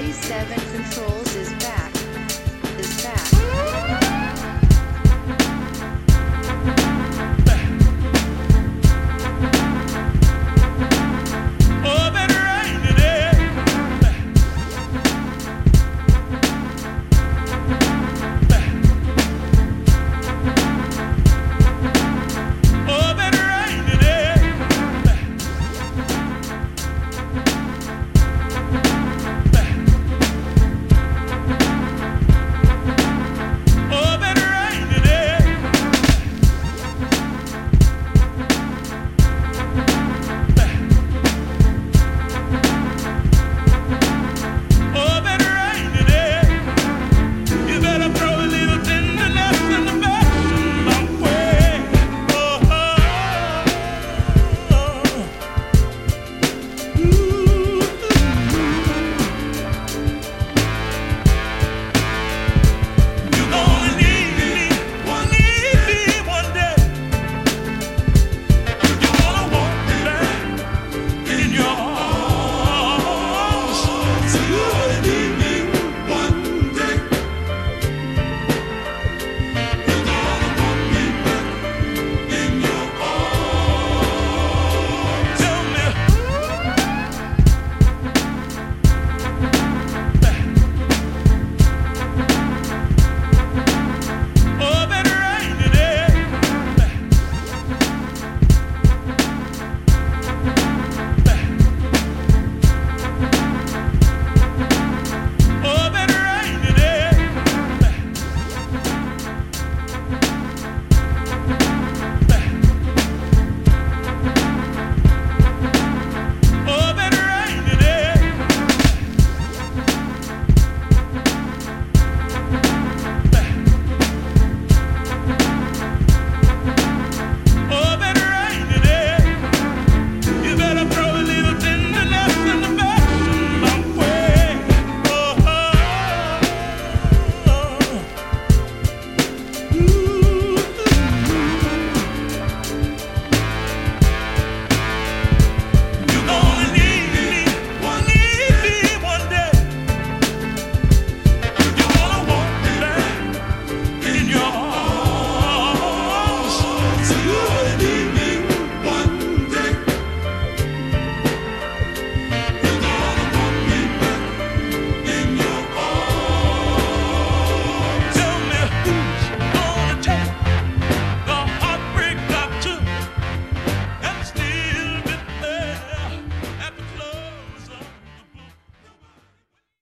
C7 Controls is back.